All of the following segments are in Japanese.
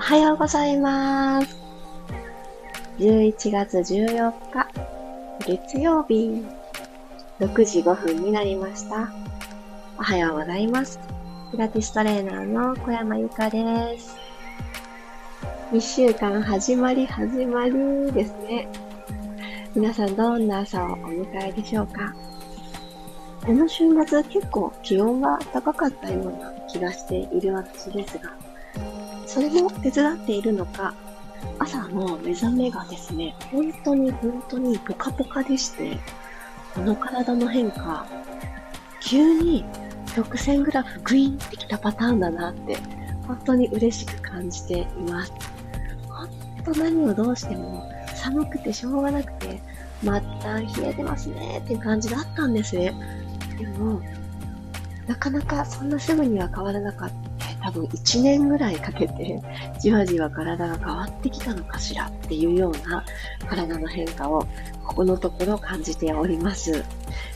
おはようございます。11月14日、月曜日、6時5分になりました。おはようございます。ピラティストレーナーの小山由かです。1週間始まり始まりですね。皆さんどんな朝をお迎えでしょうかこの週末結構気温が高かったような気がしている私ですが、それも手伝っているのか、朝の目覚めがですね、本当に本当にポカポカでして、この体の変化、急に曲線グラフグイーンってきたパターンだなって、本当に嬉しく感じています。本当何をどうしても寒くてしょうがなくて、末端冷えてますねっていう感じだったんですね。でも、なかなかそんなすぐには変わらなかった。多分1年ぐらいかけて、じわじわ体が変わってきたのかしらっていうような体の変化を、ここのところ感じております。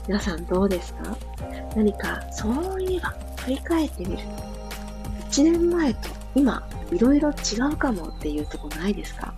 皆さんどうですか？何か、そういえば、振り返ってみると、1年前と今、いろいろ違うかもっていうとこないですか？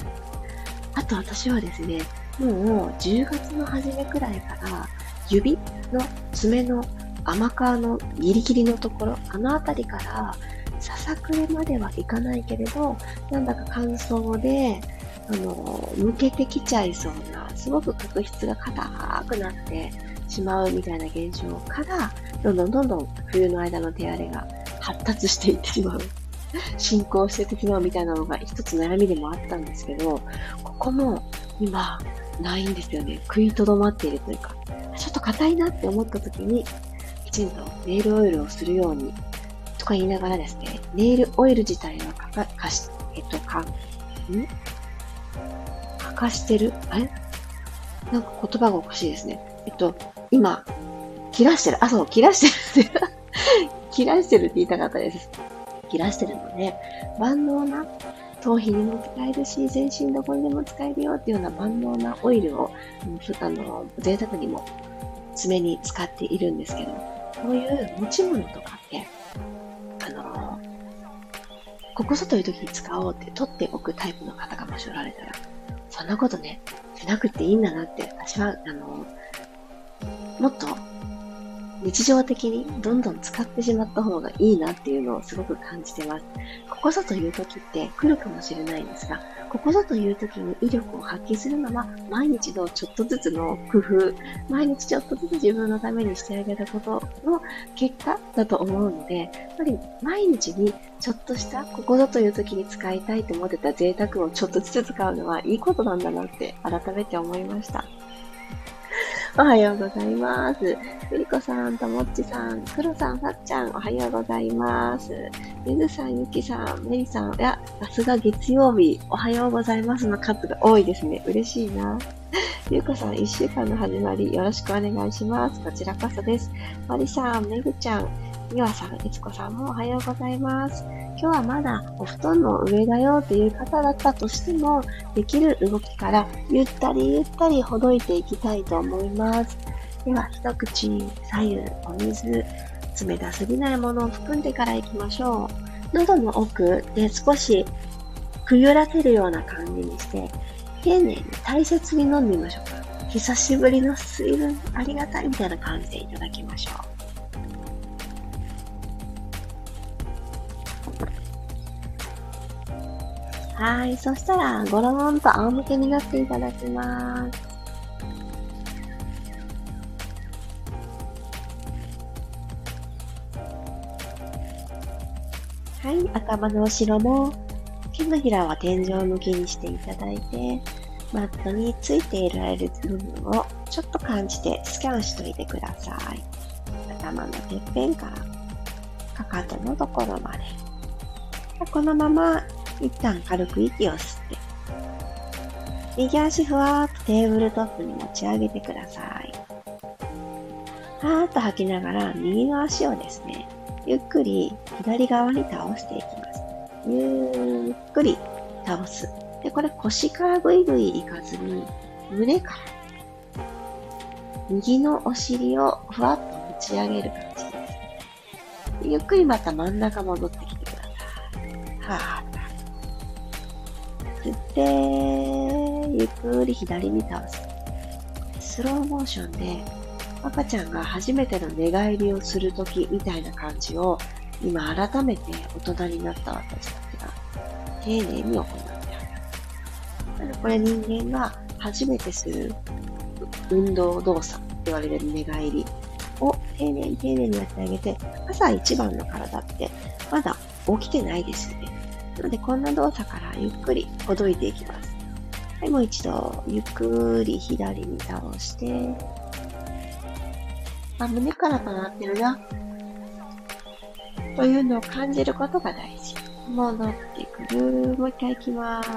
あと私はですね、もう10月の初めくらいから指の爪の甘皮のギリギリのところ、あの辺りからささくれまではいかないけれど、なんだか乾燥で、あの、抜けてきちゃいそうな、すごく角質が硬くなってしまうみたいな現象から、どんどんどんどん冬の間の手荒れが発達していってしまう。進行していってしまうみたいなのが一つ悩みでもあったんですけど、ここも今ないんですよね。食いとどまっているというか、ちょっと硬いなって思った時に、きちんとネイルオイルをするようにか言いながらですね、ネイルオイル自体はかか、かし、えっと、か、ん？かかしてる？あれ？なんか言葉がおかしいですね。えっと、今、切らしてる。あ、そう、切らしてるって。切らしてるって言いたかったです。切らしてるので、万能な頭皮にも使えるし、全身どこにでも使えるよっていうような万能なオイルを、あの、贅沢にも爪に使っているんですけど、こういう持ち物とかって、ここぞという時に使おうって取っておくタイプの方がもしおられたら、そんなことね、しなくていいんだなって、私は、あのもっと日常的にどんどん使ってしまった方がいいなっていうのをすごく感じてます。ここぞという時って来るかもしれないんですが、ここぞという時に威力を発揮するのは毎日のちょっとずつの工夫、毎日ちょっとずつ自分のためにしてあげたことの結果だと思うので、やっぱり毎日にちょっとしたここぞという時に使いたいと思ってた贅沢をちょっとずつ使うのはいいことなんだなって改めて思いました。おはようございます。ゆりこさん、ともっちさん、くろさん、さっちゃん、おはようございます。ゆずさん、ゆきさん、めりさん、いや、さすが月曜日、おはようございますの数が多いですね。嬉しいな。ゆうこさん、一週間の始まり、よろしくお願いします。こちらこそです。まりさん、めぐちゃん、みわさん、いつこさんもおはようございます。今日はまだお布団の上だよという方だったとしても、できる動きからゆったりゆったりほどいていきたいと思います。では、一口左右お水、冷たすぎないものを含んでから行きましょう。喉の奥で少しくゆらせるような感じにして、丁寧に大切に飲んでみましょうか。久しぶりの水分ありがたいみたいな感じでいただきましょう。はい。そしたら、ゴローンと仰向けになっていただきます。はい。頭の後ろも、手のひらは天井向きにしていただいて、マットについていられる部分をちょっと感じてスキャンしといてください。頭のてっぺんからかかとのところまで。このまま一旦軽く息を吸って、右足ふわーっとテーブルトップに持ち上げてください。はーっと吐きながら右の足をですね、ゆっくり左側に倒していきます。ゆっくり倒す。で、これ腰からぐいぐいいかずに、胸から右のお尻をふわっと持ち上げる感じです。ゆっくりまた真ん中戻ってきてください。はー吸って、ゆっくり左に倒す。スローモーションで赤ちゃんが初めての寝返りをするときみたいな感じを今改めて大人になった私たちが丁寧に行ってある。これ人間が初めてする運動動作って言われる寝返りを丁寧に丁寧にやってあげて、朝一番の体ってまだ起きてないですよね。なのでこんな動作からゆっくりほどいていきます。はい、もう一度ゆっくり左に倒して、あ、胸からとなってるな。というのを感じることが大事。戻ってくる。もう一回行きまーす。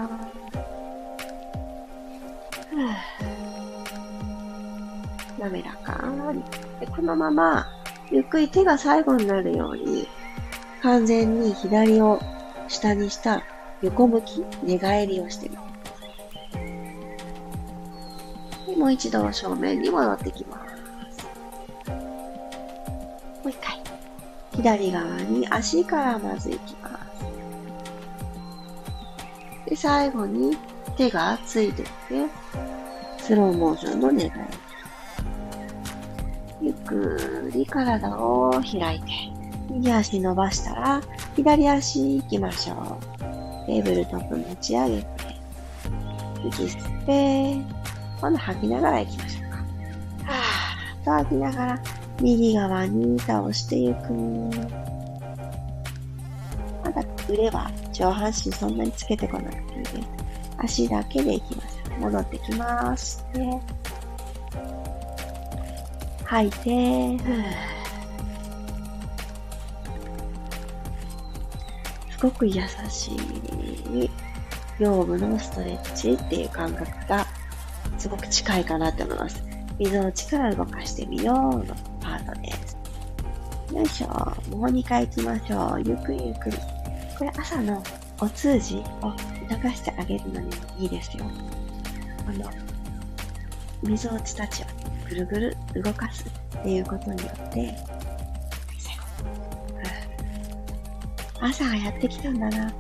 滑らかに。でこのまま、ゆっくり手が最後になるように、完全に左を下にした横向き、寝返りをしてみてください。もう一度正面に戻ってきます。もう一回。左側に足からまず行きます。で、最後に手がついてって、スローモーションの寝返り。ゆっくり体を開いて、右足伸ばしたら、左足行きましょう。テーブルトップ持ち上げて、息吸って、今度吐きながら行きましょうか。はぁーと吐きながら、右側に倒していく。まだ腕は上半身そんなにつけてこなくていいです。足だけでいきます。戻ってきまーす。吐いて、すごく優しい腰部のストレッチっていう感覚がすごく近いかなって思います。水の力動かしてみようのパートです。よいしょ。もう2回行きましょう。ゆっくりゆっくり。これ朝のお通じを促してあげるのにもいいですよ。この、水落ちたちをぐるぐる動かすっていうことによって、朝がやってきたんだな。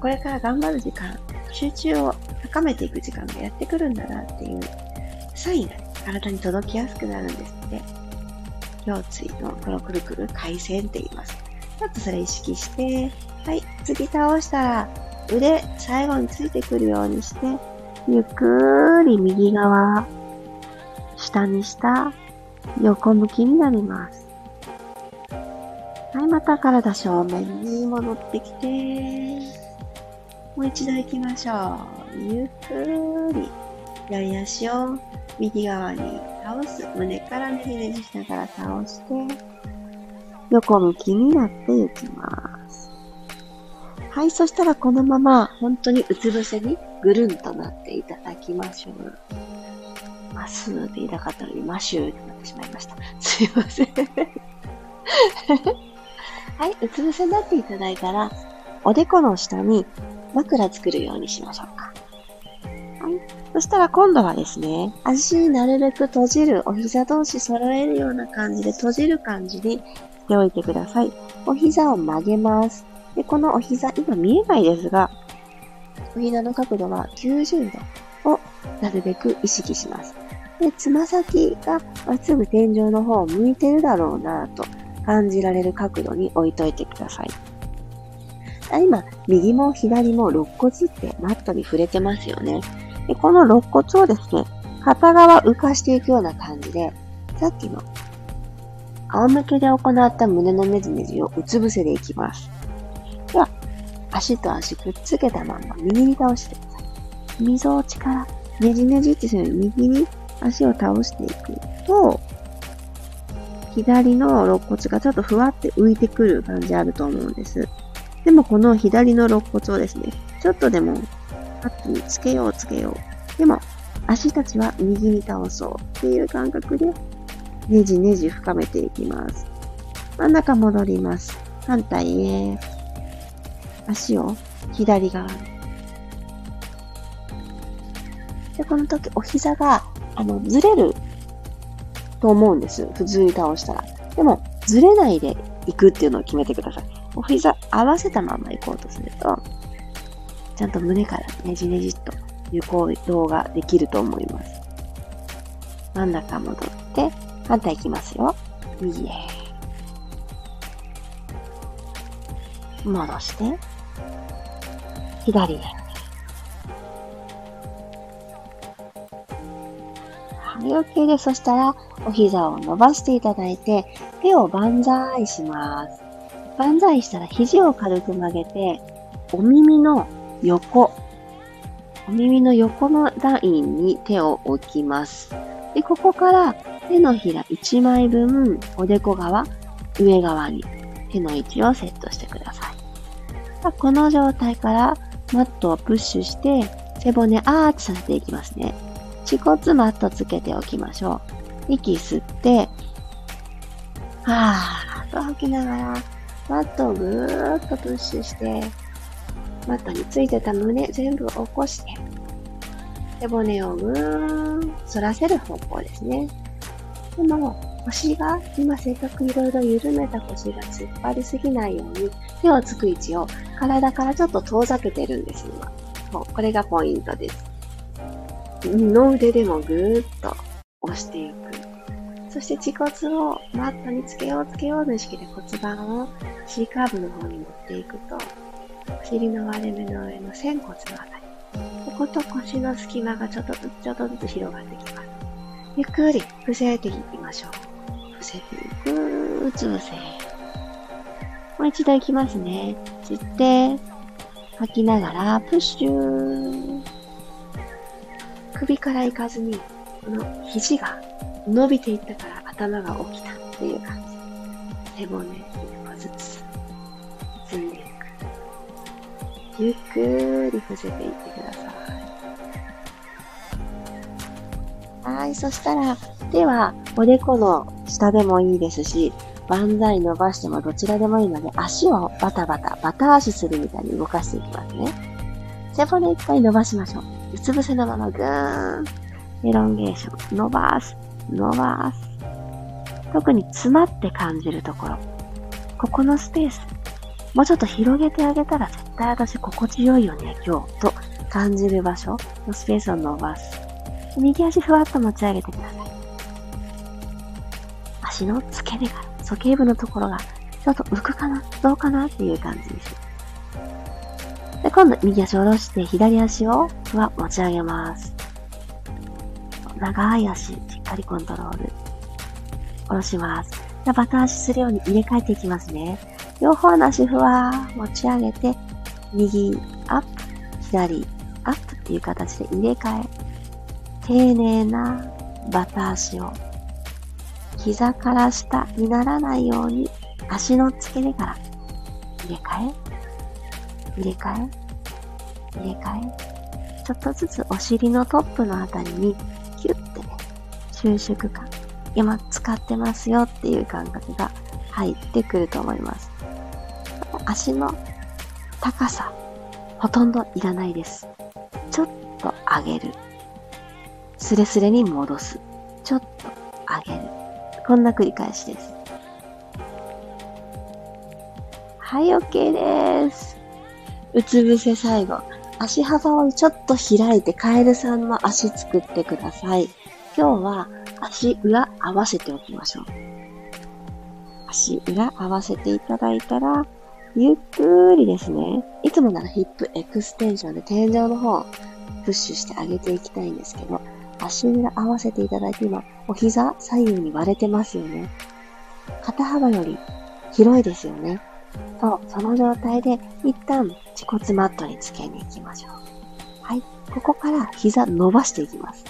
これから頑張る時間、集中を高めていく時間がやってくるんだなっていうサインが、体に届きやすくなるんですって。腰椎のこのくるくる回線って言います。ちょっとそれ意識して、はい、次倒したら腕最後についてくるようにして、ゆっくり右側、下にした横向きになります。はい、また体正面に戻ってきて、もう一度行きましょう。ゆっくり左足を右側に倒す。胸からねじねじしながら倒して、横向きになっていきます。はい、そしたらこのまま本当にうつ伏せにぐるんとなっていただきましょう。まっすぐって言いたかったのにマシューってなってしまいました。すいませんはい、うつ伏せになっていただいたら、おでこの下に枕作るようにしましょうか。はい。そしたら今度はですね、足になるべく閉じる、お膝同士揃えるような感じで閉じる感じにしておいてください。お膝を曲げます。で、このお膝、今見えないですが、お膝の角度は90度をなるべく意識します。で、つま先がまっすぐ天井の方を向いてるだろうなと感じられる角度に置いといてください。今、右も左も肋骨ってマットに触れてますよね。で、この肋骨をですね、片側浮かしていくような感じで、さっきの仰向けで行った胸のねじねじをうつ伏せでいきます。では、足と足くっつけたまま右に倒してください。溝落ちからねじねじってする右に足を倒していくと、左の肋骨がちょっとふわって浮いてくる感じあると思うんです。でもこの左の肋骨をですね、ちょっとでもパッにつけようつけよう。でも、足たちは右に倒そうっていう感覚で、ねじねじ深めていきます。真ん中戻ります。反対へ。足を左側に。で、この時、お膝が、あの、ずれると思うんです。普通に倒したら。でも、ずれないで行くっていうのを決めてください。お膝合わせたまま行こうとすると、ちゃんと胸からねじねじっと行動ができると思います。真ん中戻って、反対いきますよ。右へ。戻して、左へ。はい、OK です。そしたら、お膝を伸ばしていただいて、手を万歳します。万歳したら肘を軽く曲げて、お耳の横、お耳の横のラインに手を置きます。で、ここから手のひら1枚分、おでこ側、上側に手の位置をセットしてください。この状態からマットをプッシュして背骨アーチさせていきますね。恥骨マットつけておきましょう。息吸って、はーっと吐きながら、マットをぐーっとプッシュして、マットについてた胸全部起こして、背骨をぐーん反らせる方向ですね。でも、腰が、今せっかくいろいろ緩めた腰が突っ張りすぎないように、手をつく位置を体からちょっと遠ざけてるんです、今。そう、これがポイントです。の腕でもぐーっと押していく。そして恥骨をマットにつけようつけようの意識で骨盤を C カーブの方に持っていくと、お尻の割れ目の上の仙骨のあたり、ここと腰の隙間がちょっとずつちょっとずつ広がってきます。ゆっくり伏せていきましょう。伏せていく、うつ伏せ。もう一度いきますね。吸って、吐きながら、プッシュー。首から行かずに、この肘が伸びていったから頭が起きたっていう感じ。背骨一個ずつ積んでいく。ゆっくり伏せていってください。はい、そしたら手はおでこの下でもいいですし、万歳伸ばしてもどちらでもいいので、足をバタバタ、バタ足するみたいに動かしていきますね。背骨いっぱい伸ばしましょう。うつ伏せのままぐーん。エロンゲーション。伸ばす。伸ばす。特に詰まって感じるところ。ここのスペース。もうちょっと広げてあげたら絶対私心地よいよね、今日。と感じる場所のスペースを伸ばす。右足ふわっと持ち上げてください。足の付け根から、鼠径部のところが、ちょっと浮くかなどうかなっていう感じです。で、今度右足を下ろして左足をふわ持ち上げます。長い足、しっかりコントロール。下ろします。じゃバタ足するように入れ替えていきますね。両方の足ふわ持ち上げて、右アップ、左アップっていう形で入れ替え、丁寧なバタ足を膝から下にならないように足の付け根から入れ替え、入れ替え、入れ替え、ちょっとずつお尻のトップのあたりにキュッてね、収縮感、今使ってますよっていう感覚が入ってくると思います。足の高さ、ほとんどいらないです。ちょっと上げる。スレスレに戻す。ちょっと上げる。こんな繰り返しです。はい、OK です。うつ伏せ最後。足幅をちょっと開いてカエルさんの足作ってください。今日は足裏合わせておきましょう。足裏合わせていただいたら、ゆっくりですね。いつもならヒップエクステンションで天井の方プッシュしてあげていきたいんですけど、足裏合わせていただいて今、お膝左右に割れてますよね。肩幅より広いですよね。そう、その状態で一旦恥骨マットにつけに行きましょう。はい。ここから膝伸ばしていきます。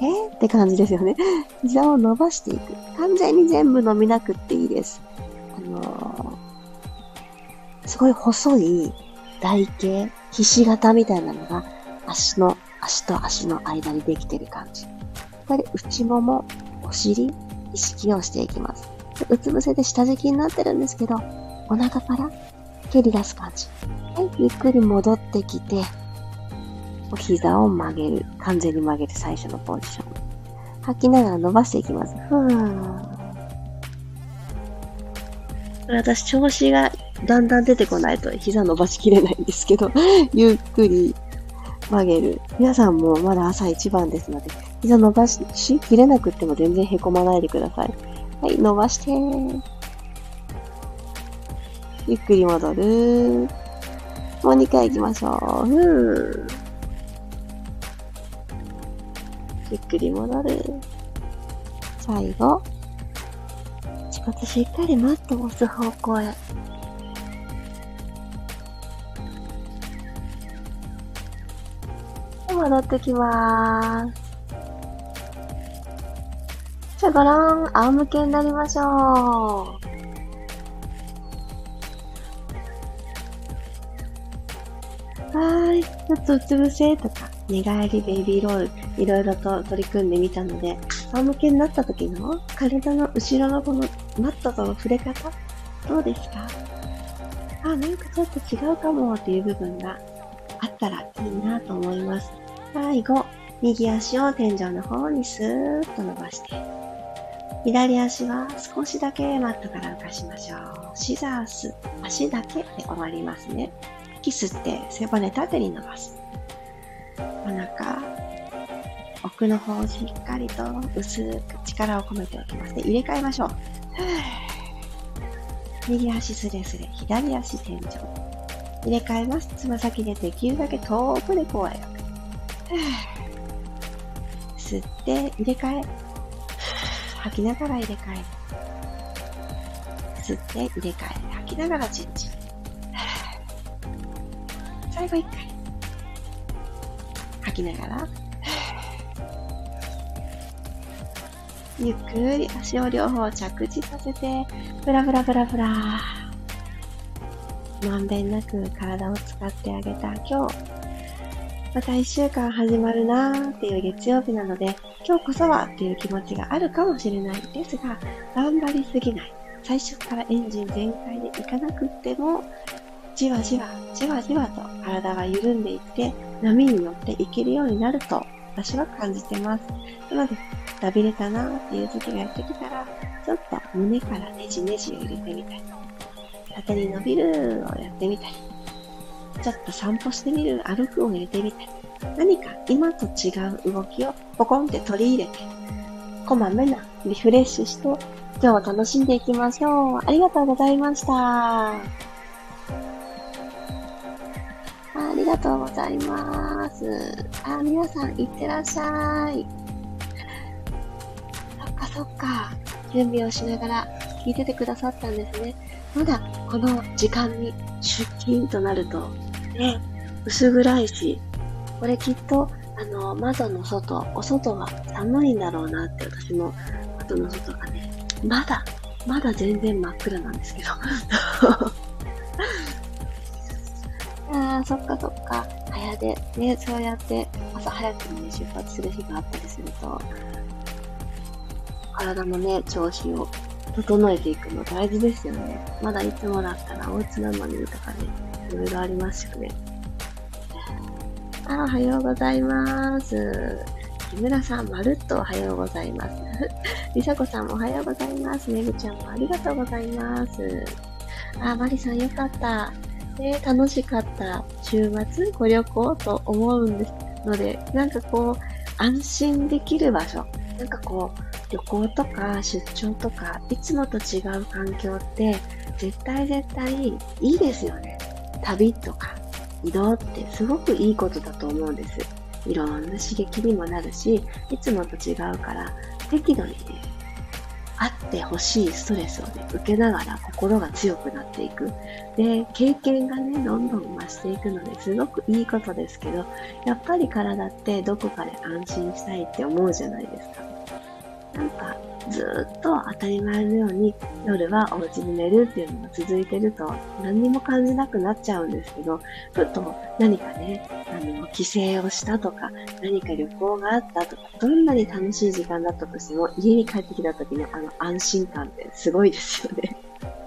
え？ー、って感じですよね。膝を伸ばしていく。完全に全部伸びなくっていいです。あのーすごい細い台形、ひし形みたいなのが足の、足と足の間にできてる感じ。これで内もも、お尻、意識をしていきます。うつ伏せで下敷きになってるんですけど、お腹から蹴り出す感じ。はい、ゆっくり戻ってきて、お膝を曲げる。完全に曲げる最初のポジション。吐きながら伸ばしていきます。ふー。私調子がだんだん出てこないと膝伸ばしきれないんですけど、ゆっくり曲げる。皆さんもまだ朝一番ですので、膝伸ばしきれなくっても全然へこまないでください。はい、伸ばしてゆっくり戻る。もう2回行きましょう。ふゆっくり戻る。最後。ちょっとしっかりマットを押す方向へ。戻ってきまーす。じゃあごらん、仰向けになりましょう。ーい。ちょっとうつ伏せとか、寝返り、ベイビーロール、いろいろと取り組んでみたので、仰向けになった時の体の後ろのこのマットとの触れ方、どうですか？あ、なんかちょっと違うかもっていう部分があったらいいなと思います。最後、右足を天井の方にスーッと伸ばして、左足は少しだけマットから浮かしましょう。シザース、足だけで終わりますね。息吸って背骨縦に伸ばす。お腹、奥の方をしっかりと薄く力を込めておきますね。入れ替えましょう。右足スレスレ、左足天井。入れ替えます。つま先でできるだけ遠くでこうやく。吸って入れ替え。吐きながら入れ替え。吸って入れ替え。吐きながらチェンジ。最後一回。吐きながら。ゆっくり足を両方着地させて、ブラブラブラブラ。まんべんなく体を使ってあげた今日。また一週間始まるなーっていう月曜日なので、今日こそはっていう気持ちがあるかもしれないですが、頑張りすぎない。最初からエンジン全開でいかなくっても、じわじわ、じわじわと体が緩んでいって、波に乗っていけるようになると、私は感じてます。なので、くたびれたなーっていう時がやってきたら、ちょっと胸からネジネジを入れてみたり、縦に伸びるをやってみたり、ちょっと散歩してみる、歩くを入れてみたり、何か今と違う動きをポコンって取り入れて、こまめなリフレッシュして、今日を楽しんでいきましょう。ありがとうございました。りがとうございます。あ、皆さん、いってらっしゃい。そっかそっか。準備をしながら聞いててくださったんですね。まだこの時間に出勤となるとね、薄暗いし、これきっと、あの、窓の外、お外は寒いんだろうなって私も、窓の外がね、まだ、まだ全然真っ暗なんですけど。ああ、そっかそっか。早で、ね、そうやって朝早くに、ね、出発する日があったりすると、体のね、調子を整えていくの大事ですよね。まだいつもだったらお家なのにとかね、いろいろありますよね。あ、おはようございます。木村さん、まるっとおはようございます。りさこさんもおはようございます。めぐちゃんもありがとうございます。あ、まりさんよかった。ね、楽しかった週末ご旅行と思うんですので、なんかこう、安心できる場所。なんかこう、旅行とか出張とか、いつもと違う環境って、絶対絶対いいですよね。旅とか移動ってすごくいいことだと思うんです。いろんな刺激にもなるし、いつもと違うから、適度にね、あってほしいストレスをね、受けながら心が強くなっていく。で、経験がね、どんどん増していくのですごくいいことですけど、やっぱり体ってどこかで安心したいって思うじゃないですか。なんか、ずっと当たり前のように夜はお家で寝るっていうのが続いてると何にも感じなくなっちゃうんですけど、ふと何かね、あの、帰省をしたとか、何か旅行があったとか、どんなに楽しい時間だったとしても、家に帰ってきた時のあの安心感ってすごいですよね。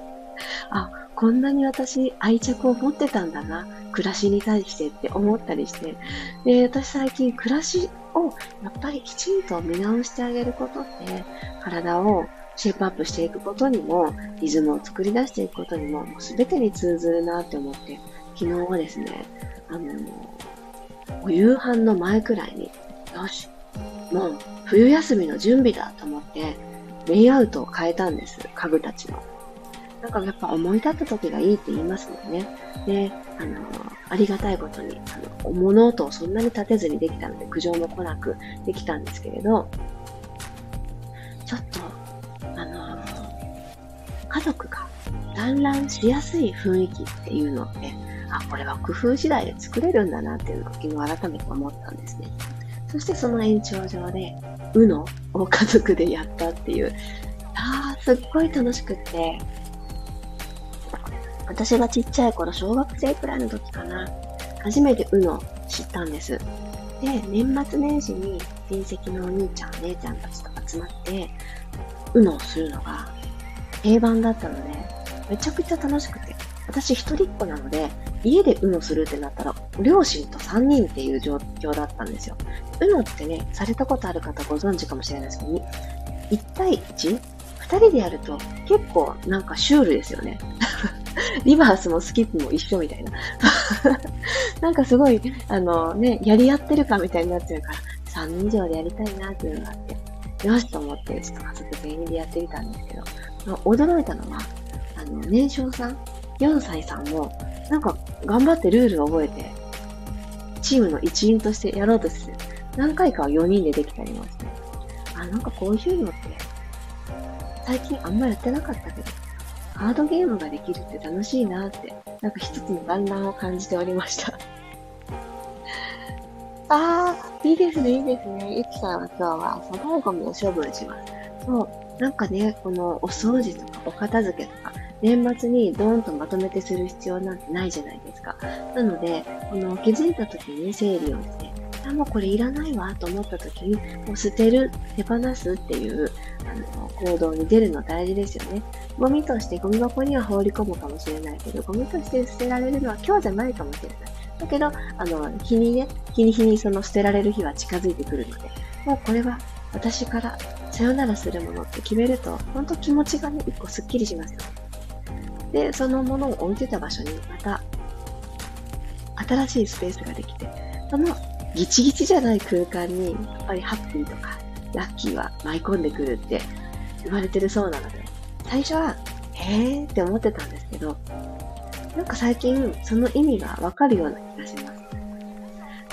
あ、こんなに私愛着を持ってたんだな、暮らしに対してって思ったりして。で、私最近暮らしをやっぱりきちんと見直してあげることって、体をシェイプアップしていくことにも、リズムを作り出していくことにも、もう全てに通ずるなって思って、昨日はですね、あの、お夕飯の前くらいに、よし、もう冬休みの準備だと思って、レイアウトを変えたんです、家具たちの。なんかやっぱ思い立った時がいいって言いますもんね。で、あの、ありがたいことに、あの、物音をそんなに立てずにできたので、苦情も来なくできたんですけれど、ちょっと、あの、家族が団らんしやすい雰囲気っていうのって、あ、これは工夫次第で作れるんだなっていうのを昨日改めて思ったんですね。そしてその延長上で、うのを家族でやったっていう、ああ、すっごい楽しくって、私がちっちゃい頃、小学生くらいの時かな、初めて UNO 知ったんです。で、年末年始に親戚のお兄ちゃん、姉ちゃんたちと集まって、UNO をするのが定番だったので、めちゃくちゃ楽しくて、私一人っ子なので、家で UNO するってなったら、両親と3人っていう状況だったんですよ。UNO ってね、されたことある方ご存知かもしれないですけど、1対 1?2 人でやると結構なんかシュールですよね。リバースもスキップも一緒みたいな。なんかすごい、あのね、やり合ってるかみたいになってるから、3人以上でやりたいなっていうのがあって、よしと思って、ちょっと家族全員でやってみたんですけど、ま、驚いたのは、あの、年少さん、4歳さんも、なんか頑張ってルールを覚えて、チームの一員としてやろうとして、何回かは4人でできたりまして、あ、なんかこういうのって、最近あんまやってなかったけど、カードゲームができるって楽しいなって、なんか一つの団らんを感じておりました。あー、いいですね、いいですね。ゆきさんは今日は粗大ゴミを処分します。そう、なんかね、このお掃除とかお片付けとか、年末にドーンとまとめてする必要なんてないじゃないですか。なので、この気づいた時に整理をして、あ、もうこれいらないわと思った時に、もう捨てる、手放すっていうあの行動に出るの大事ですよね。ゴミとしてゴミ箱には放り込むかもしれないけど、ゴミとして捨てられるのは今日じゃないかもしれない。だけど、あの、日にね、日に日にその捨てられる日は近づいてくるので、もうこれは私からさよならするものって決めると、本当気持ちがね、一個スッキリしますよ。で、そのものを置いてた場所にまた新しいスペースができて、そのギチギチじゃない空間に、やっぱりハッピーとか、ラッキーは舞い込んでくるって言われてるそうなので、最初は、へーって思ってたんですけど、なんか最近その意味がわかるような気がします。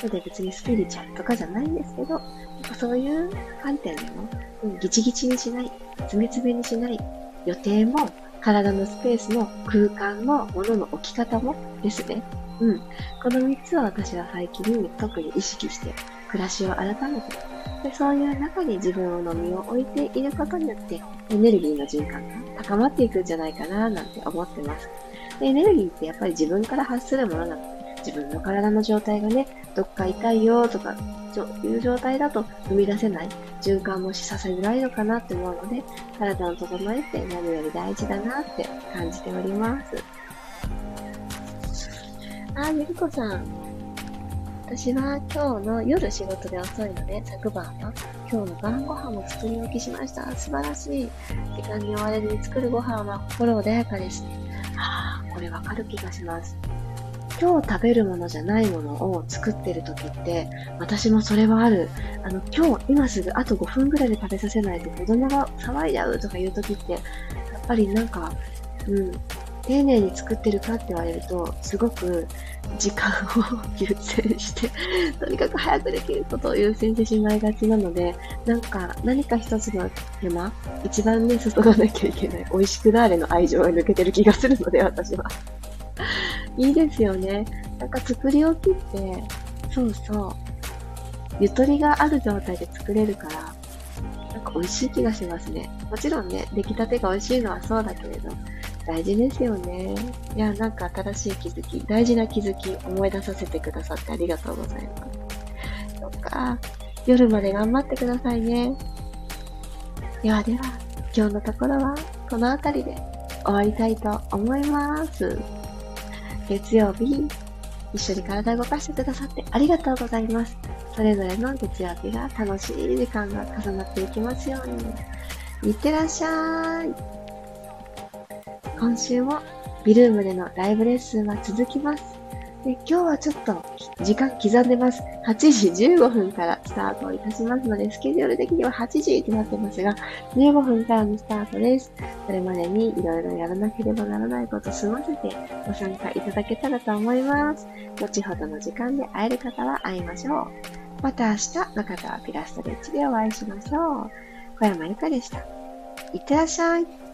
ので別にスピリチュアルとかじゃないんですけど、そういう観点でも、ギチギチにしない、詰め詰めにしない、予定も、体のスペースも、空間も、物の置き方もですね。うん。この3つを私は最近特に意識して暮らしを改めてでそういう中に自分の身を置いていることによってエネルギーの循環が高まっていくんじゃないかななんて思ってます。でエネルギーってやっぱり自分から発するものなので自分の体の状態がね、どっか痛いよとか、そういう状態だと生み出せない、循環もしさせづらいのかなって思うので、体を整えって何より大事だなって感じております。あ、ゆりこさん。私は今日の夜仕事で遅いので、昨晩は今日の晩ご飯も作り置きしました。素晴らしい。時間に追われずに作るご飯は心穏やかですね。ああ、これわかる気がします。今日食べるものじゃないものを作ってる時って、私もそれはある。あの、今日、今すぐあと5分ぐらいで食べさせないと子供が騒いじゃうとかいう時って、やっぱりなんか、うん、丁寧に作ってるかって言われると、すごく時間を優先して、とにかく早くできることを優先してしまいがちなので、なんか何か一つの手間、一番ね、注がなきゃいけない、美味しくなーれの愛情が抜けてる気がするので、私は。いいですよね。なんか作り置きって、そうそう、ゆとりがある状態で作れるから、なんか美味しい気がしますね。もちろんね、出来たてが美味しいのはそうだけれど、大事ですよね。いや、なんか新しい気づき、大事な気づき、思い出させてくださってありがとうございます。そっか。夜まで頑張ってくださいね。ではでは、今日のところはこの辺りで終わりたいと思います。月曜日、一緒に体を動かしてくださってありがとうございます。それぞれの月曜日が楽しい時間が重なっていきますように。いってらっしゃい。今週もビルームでのライブレッスンは続きます。で今日はちょっと時間刻んでます。8時15分からスタートいたしますので、スケジュール的には8時ってなってますが、15分からのスタートです。それまでにいろいろやらなければならないこと済ませてご参加いただけたらと思います。後ほどの時間で会える方は会いましょう。また明日の方はピラストレッチでお会いしましょう。小山由かでした。いってらっしゃい。